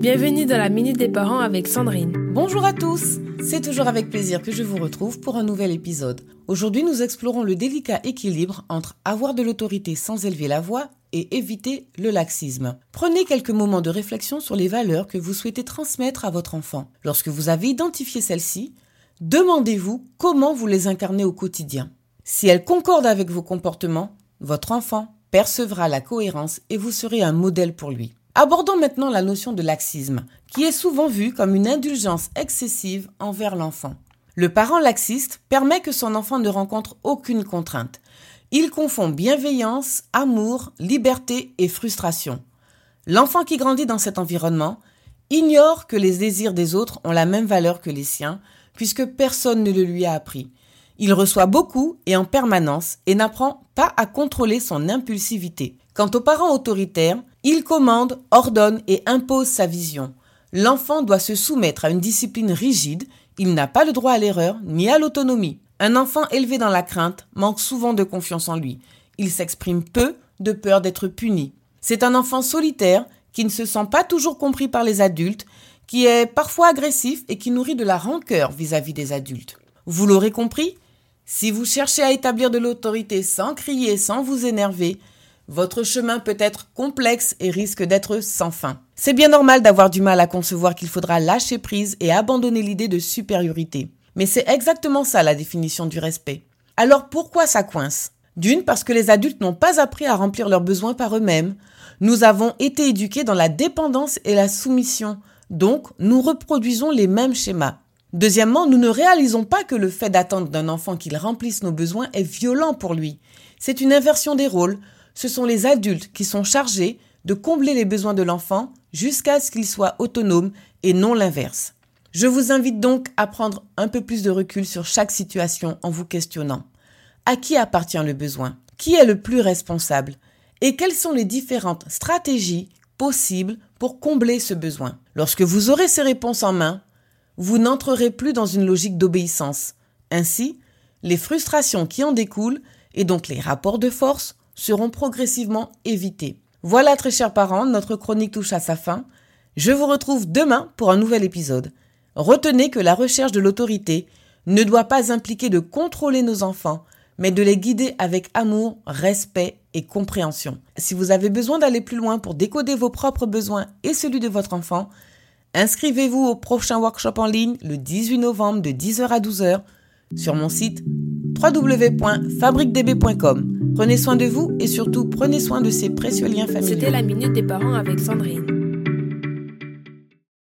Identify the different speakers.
Speaker 1: Bienvenue dans la Minute des Parents avec Sandrine.
Speaker 2: Bonjour à tous C'est toujours avec plaisir que je vous retrouve pour un nouvel épisode. Aujourd'hui, nous explorons le délicat équilibre entre avoir de l'autorité sans élever la voix et éviter le laxisme. Prenez quelques moments de réflexion sur les valeurs que vous souhaitez transmettre à votre enfant. Lorsque vous avez identifié celles-ci, demandez-vous comment vous les incarnez au quotidien. Si elles concordent avec vos comportements, votre enfant percevra la cohérence et vous serez un modèle pour lui. Abordons maintenant la notion de laxisme, qui est souvent vue comme une indulgence excessive envers l'enfant. Le parent laxiste permet que son enfant ne rencontre aucune contrainte. Il confond bienveillance, amour, liberté et frustration. L'enfant qui grandit dans cet environnement ignore que les désirs des autres ont la même valeur que les siens, puisque personne ne le lui a appris. Il reçoit beaucoup et en permanence et n'apprend pas à contrôler son impulsivité. Quant aux parents autoritaires, il commande, ordonne et impose sa vision. L'enfant doit se soumettre à une discipline rigide, il n'a pas le droit à l'erreur ni à l'autonomie. Un enfant élevé dans la crainte manque souvent de confiance en lui. Il s'exprime peu de peur d'être puni. C'est un enfant solitaire qui ne se sent pas toujours compris par les adultes, qui est parfois agressif et qui nourrit de la rancœur vis-à-vis des adultes. Vous l'aurez compris, si vous cherchez à établir de l'autorité sans crier, sans vous énerver, votre chemin peut être complexe et risque d'être sans fin. C'est bien normal d'avoir du mal à concevoir qu'il faudra lâcher prise et abandonner l'idée de supériorité. Mais c'est exactement ça la définition du respect. Alors pourquoi ça coince? D'une, parce que les adultes n'ont pas appris à remplir leurs besoins par eux-mêmes. Nous avons été éduqués dans la dépendance et la soumission. Donc, nous reproduisons les mêmes schémas. Deuxièmement, nous ne réalisons pas que le fait d'attendre d'un enfant qu'il remplisse nos besoins est violent pour lui. C'est une inversion des rôles. Ce sont les adultes qui sont chargés de combler les besoins de l'enfant jusqu'à ce qu'il soit autonome et non l'inverse. Je vous invite donc à prendre un peu plus de recul sur chaque situation en vous questionnant. À qui appartient le besoin? Qui est le plus responsable? Et quelles sont les différentes stratégies possibles pour combler ce besoin? Lorsque vous aurez ces réponses en main, vous n'entrerez plus dans une logique d'obéissance. Ainsi, les frustrations qui en découlent, et donc les rapports de force, seront progressivement évités. Voilà, très chers parents, notre chronique touche à sa fin. Je vous retrouve demain pour un nouvel épisode. Retenez que la recherche de l'autorité ne doit pas impliquer de contrôler nos enfants, mais de les guider avec amour, respect et compréhension. Si vous avez besoin d'aller plus loin pour décoder vos propres besoins et celui de votre enfant, Inscrivez-vous au prochain workshop en ligne le 18 novembre de 10h à 12h sur mon site www.fabriquedb.com. Prenez soin de vous et surtout prenez soin de ces précieux liens familiaux.
Speaker 1: C'était la minute des parents avec Sandrine.